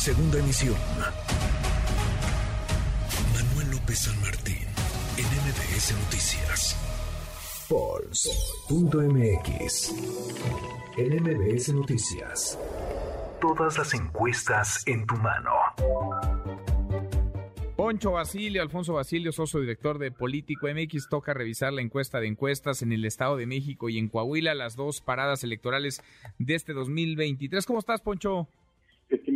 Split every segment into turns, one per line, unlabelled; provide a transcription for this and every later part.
Segunda emisión. Manuel López San Martín, en MBS Noticias. Pulse.mx. En MBS Noticias. Todas las encuestas en tu mano.
Poncho Basilio, Alfonso Basilio, socio director de Político MX, toca revisar la encuesta de encuestas en el Estado de México y en Coahuila, las dos paradas electorales de este 2023. ¿Cómo estás, Poncho?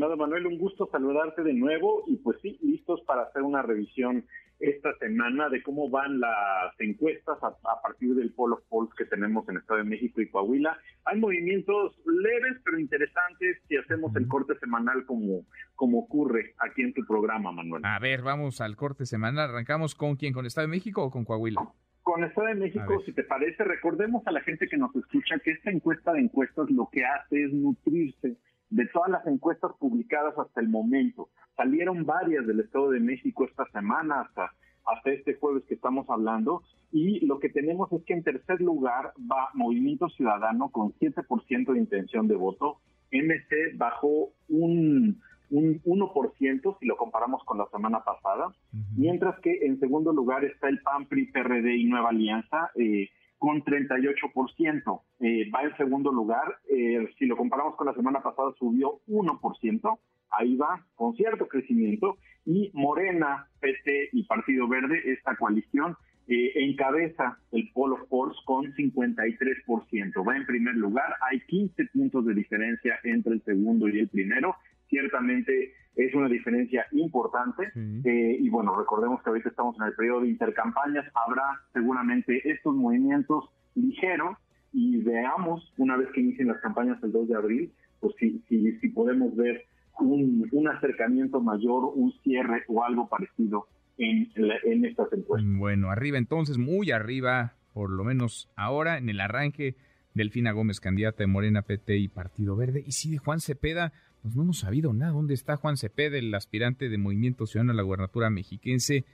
Estimado Manuel, un gusto saludarte de nuevo y pues sí, listos para hacer una revisión esta semana de cómo van las encuestas a, partir del polo polls que tenemos en Estado de México y Coahuila. Hay movimientos leves pero interesantes si hacemos el corte semanal como, como ocurre aquí en tu programa, Manuel.
A ver, vamos al corte semanal. ¿Arrancamos con quién? ¿Con Estado de México o con Coahuila?
Con Estado de México, si te parece, recordemos a la gente que nos escucha que esta encuesta de encuestas lo que hace es nutrirse de todas las encuestas publicadas hasta el momento. Salieron varias del Estado de México esta semana hasta, hasta este jueves que estamos hablando y lo que tenemos es que en tercer lugar va Movimiento Ciudadano con 7% de intención de voto, MC bajó un, un 1% si lo comparamos con la semana pasada, mientras que en segundo lugar está el PAN, PRI, PRD y Nueva Alianza, eh, con 38%. Eh, va en segundo lugar, eh, si lo comparamos con la semana pasada, subió 1%, ahí va, con cierto crecimiento, y Morena, PT y Partido Verde, esta coalición, eh, encabeza el Polo Force con 53%. Va en primer lugar, hay 15 puntos de diferencia entre el segundo y el primero. Ciertamente es una diferencia importante. Eh, y bueno, recordemos que ahorita estamos en el periodo de intercampañas, habrá seguramente estos movimientos ligeros y veamos, una vez que inicien las campañas el 2 de abril, pues si, si, si podemos ver un, un acercamiento mayor, un cierre o algo parecido en, en estas encuestas.
Bueno, arriba entonces, muy arriba, por lo menos ahora, en el arranque, Delfina Gómez, candidata de Morena, PT y Partido Verde. Y sí, de Juan Cepeda, pues no hemos sabido nada. ¿Dónde está Juan Cepeda, el aspirante de Movimiento Ciudadano a la gubernatura mexiquense?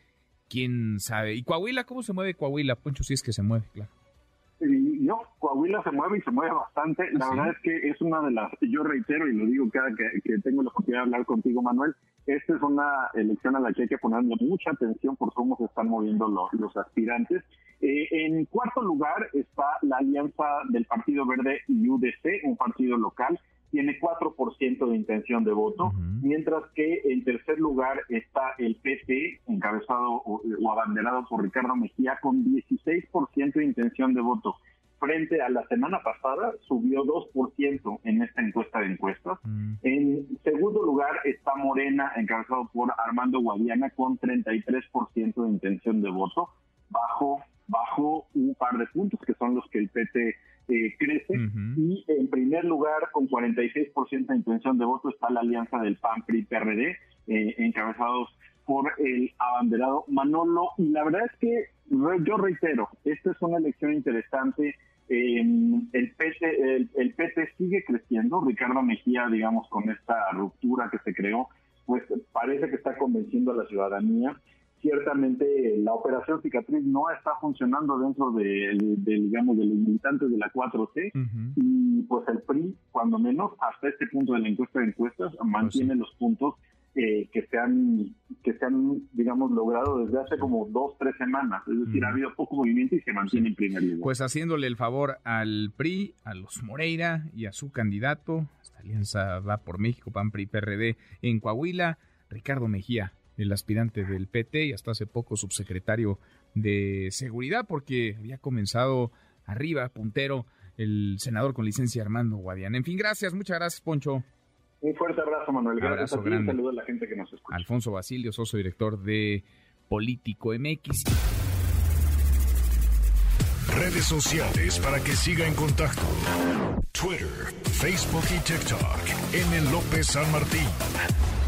¿Quién sabe? ¿Y Coahuila? ¿Cómo se mueve Coahuila? Poncho, si es que se mueve, claro.
No, Coahuila se mueve y se mueve bastante. La ¿Ah, verdad es que es una de las, yo reitero y lo digo cada que, tengo la oportunidad de hablar contigo, Manuel, esta es una elección a la que hay que ponerle mucha atención por cómo se están moviendo los, aspirantes. Eh, en cuarto lugar está la alianza del Partido Verde y UDC, un partido local tiene 4% de intención de voto, mientras que en tercer lugar está el PP, encabezado o, abanderado por Ricardo Mejía, con 16% de intención de voto. Frente a la semana pasada, subió 2% en esta encuesta de encuestas. En segundo lugar está Morena, encabezado por Armando Guadiana, con 33% de intención de voto, bajo, bajo un par de puntos, que son los que el PT eh, crece. Y en primer lugar, con 46% de intención de voto, está la alianza del PAN-PRI-PRD, eh, encabezados por el abanderado Manolo. Y la verdad es que yo reitero, esta es una elección interesante. el, PT, el, el PT sigue creciendo. Ricardo Mejía, digamos, con esta ruptura que se creó, pues parece que está convenciendo a la ciudadanía ciertamente la operación cicatriz no está funcionando dentro de, digamos de los militantes de la 4C y pues el PRI cuando menos hasta este punto de la encuesta de encuestas pues mantiene los puntos eh, que se han que se han digamos logrado desde hace como dos tres semanas. Es decir ha habido poco movimiento y se mantiene en primer lugar.
Pues haciéndole el favor al PRI a los Moreira y a su candidato esta alianza va por México PAN PRI PRD en Coahuila Ricardo Mejía el aspirante del PT y hasta hace poco subsecretario de Seguridad, porque había comenzado arriba, puntero, el senador con licencia Armando Guadiana. En fin, gracias, muchas gracias, Poncho.
Un fuerte abrazo, Manuel. Gracias abrazo a ti saludo a la gente que nos escucha.
Alfonso Basilio, socio director de Político MX.
Redes sociales para que siga en contacto: Twitter, Facebook y TikTok. M. López San Martín.